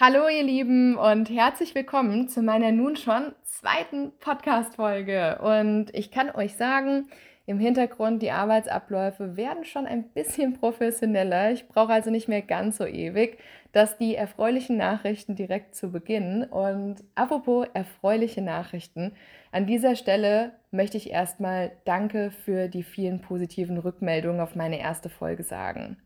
Hallo ihr Lieben und herzlich willkommen zu meiner nun schon zweiten Podcast-Folge. Und ich kann euch sagen, im Hintergrund die Arbeitsabläufe werden schon ein bisschen professioneller. Ich brauche also nicht mehr ganz so ewig. Das die erfreulichen Nachrichten direkt zu Beginn. Und apropos erfreuliche Nachrichten, an dieser Stelle möchte ich erstmal Danke für die vielen positiven Rückmeldungen auf meine erste Folge sagen.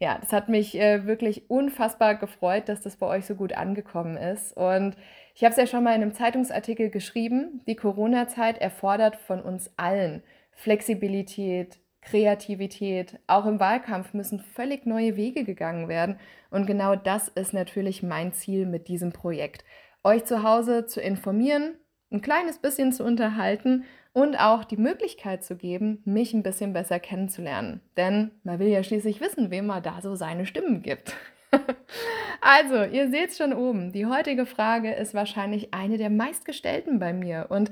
Ja, das hat mich äh, wirklich unfassbar gefreut, dass das bei euch so gut angekommen ist. Und ich habe es ja schon mal in einem Zeitungsartikel geschrieben, die Corona-Zeit erfordert von uns allen Flexibilität, Kreativität. Auch im Wahlkampf müssen völlig neue Wege gegangen werden. Und genau das ist natürlich mein Ziel mit diesem Projekt. Euch zu Hause zu informieren, ein kleines bisschen zu unterhalten und auch die Möglichkeit zu geben, mich ein bisschen besser kennenzulernen. Denn man will ja schließlich wissen, wem man da so seine Stimmen gibt. also, ihr seht schon oben. Die heutige Frage ist wahrscheinlich eine der meistgestellten bei mir. Und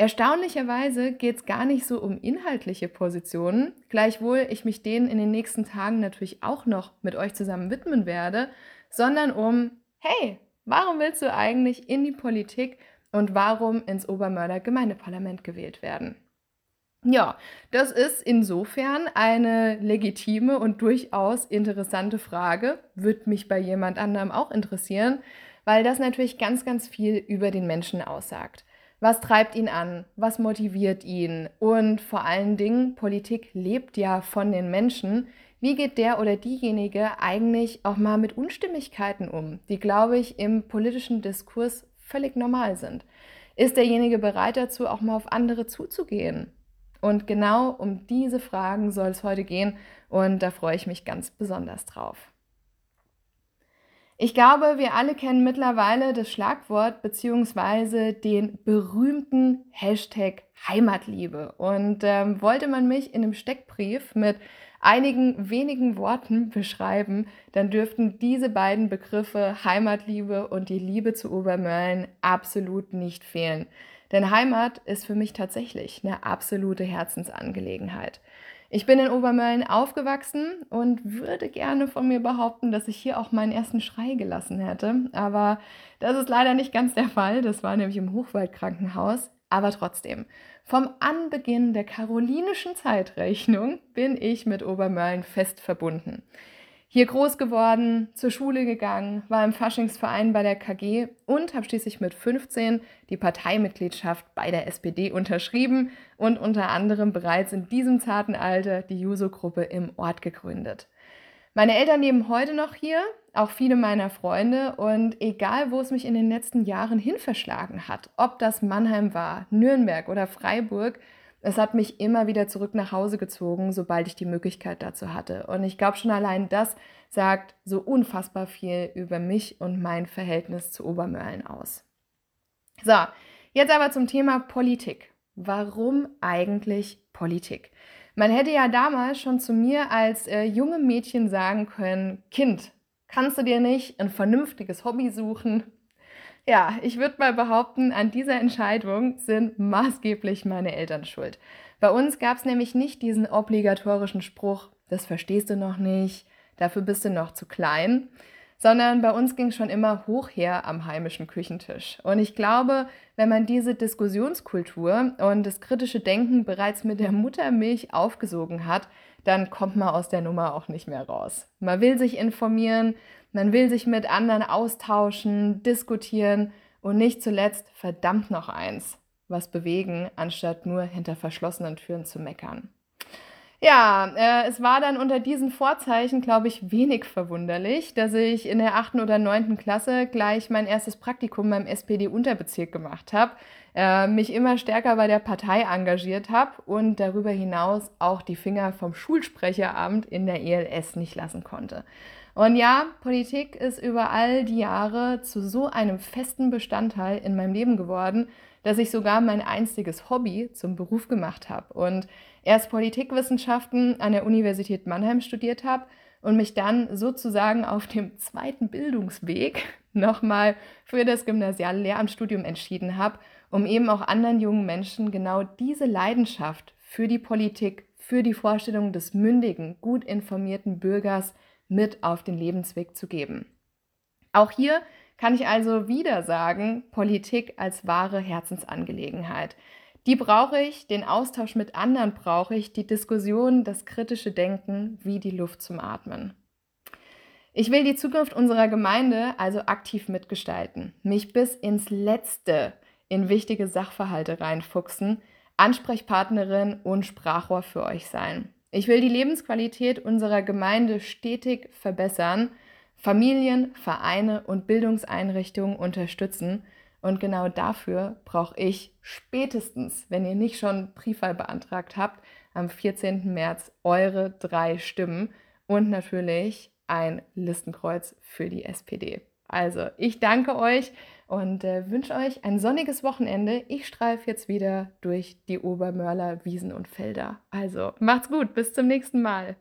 erstaunlicherweise geht es gar nicht so um inhaltliche Positionen, gleichwohl ich mich denen in den nächsten Tagen natürlich auch noch mit euch zusammen widmen werde, sondern um, hey, warum willst du eigentlich in die Politik und warum ins Obermörder Gemeindeparlament gewählt werden. Ja, das ist insofern eine legitime und durchaus interessante Frage, wird mich bei jemand anderem auch interessieren, weil das natürlich ganz, ganz viel über den Menschen aussagt. Was treibt ihn an? Was motiviert ihn? Und vor allen Dingen, Politik lebt ja von den Menschen. Wie geht der oder diejenige eigentlich auch mal mit Unstimmigkeiten um, die, glaube ich, im politischen Diskurs völlig normal sind. Ist derjenige bereit dazu, auch mal auf andere zuzugehen? Und genau um diese Fragen soll es heute gehen und da freue ich mich ganz besonders drauf. Ich glaube, wir alle kennen mittlerweile das Schlagwort bzw. den berühmten Hashtag Heimatliebe. Und ähm, wollte man mich in einem Steckbrief mit einigen wenigen Worten beschreiben, dann dürften diese beiden Begriffe Heimatliebe und die Liebe zu Obermölln absolut nicht fehlen. Denn Heimat ist für mich tatsächlich eine absolute Herzensangelegenheit. Ich bin in Obermölln aufgewachsen und würde gerne von mir behaupten, dass ich hier auch meinen ersten Schrei gelassen hätte. Aber das ist leider nicht ganz der Fall. Das war nämlich im Hochwaldkrankenhaus. Aber trotzdem, vom Anbeginn der karolinischen Zeitrechnung bin ich mit Obermörlen fest verbunden. Hier groß geworden, zur Schule gegangen, war im Faschingsverein bei der KG und habe schließlich mit 15 die Parteimitgliedschaft bei der SPD unterschrieben und unter anderem bereits in diesem zarten Alter die Juso-Gruppe im Ort gegründet. Meine Eltern leben heute noch hier, auch viele meiner Freunde. Und egal, wo es mich in den letzten Jahren hin verschlagen hat, ob das Mannheim war, Nürnberg oder Freiburg, es hat mich immer wieder zurück nach Hause gezogen, sobald ich die Möglichkeit dazu hatte. Und ich glaube, schon allein das sagt so unfassbar viel über mich und mein Verhältnis zu Obermörlen aus. So, jetzt aber zum Thema Politik. Warum eigentlich Politik? Man hätte ja damals schon zu mir als äh, junge Mädchen sagen können, Kind, kannst du dir nicht ein vernünftiges Hobby suchen? Ja, ich würde mal behaupten, an dieser Entscheidung sind maßgeblich meine Eltern schuld. Bei uns gab es nämlich nicht diesen obligatorischen Spruch, das verstehst du noch nicht, dafür bist du noch zu klein, sondern bei uns ging schon immer hoch her am heimischen Küchentisch. Und ich glaube, wenn man diese Diskussionskultur und das kritische Denken bereits mit der Muttermilch aufgesogen hat, dann kommt man aus der Nummer auch nicht mehr raus. Man will sich informieren, man will sich mit anderen austauschen, diskutieren und nicht zuletzt verdammt noch eins, was bewegen, anstatt nur hinter verschlossenen Türen zu meckern. Ja, äh, es war dann unter diesen Vorzeichen, glaube ich, wenig verwunderlich, dass ich in der achten oder neunten Klasse gleich mein erstes Praktikum beim SPD-Unterbezirk gemacht habe, äh, mich immer stärker bei der Partei engagiert habe und darüber hinaus auch die Finger vom Schulsprecheramt in der ELS nicht lassen konnte. Und ja, Politik ist über all die Jahre zu so einem festen Bestandteil in meinem Leben geworden, dass ich sogar mein einziges Hobby zum Beruf gemacht habe. Und erst Politikwissenschaften an der Universität Mannheim studiert habe und mich dann sozusagen auf dem zweiten Bildungsweg nochmal für das gymnasiale Lehramtsstudium entschieden habe, um eben auch anderen jungen Menschen genau diese Leidenschaft für die Politik, für die Vorstellung des mündigen, gut informierten Bürgers mit auf den Lebensweg zu geben. Auch hier kann ich also wieder sagen, Politik als wahre Herzensangelegenheit. Die brauche ich, den Austausch mit anderen brauche ich, die Diskussion, das kritische Denken wie die Luft zum Atmen. Ich will die Zukunft unserer Gemeinde also aktiv mitgestalten, mich bis ins Letzte in wichtige Sachverhalte reinfuchsen, Ansprechpartnerin und Sprachrohr für euch sein. Ich will die Lebensqualität unserer Gemeinde stetig verbessern, Familien, Vereine und Bildungseinrichtungen unterstützen und genau dafür brauche ich spätestens, wenn ihr nicht schon Briefwahl beantragt habt, am 14. März eure drei Stimmen und natürlich ein Listenkreuz für die SPD. Also, ich danke euch und äh, wünsche euch ein sonniges Wochenende. Ich streife jetzt wieder durch die Obermörler Wiesen und Felder. Also, macht's gut, bis zum nächsten Mal.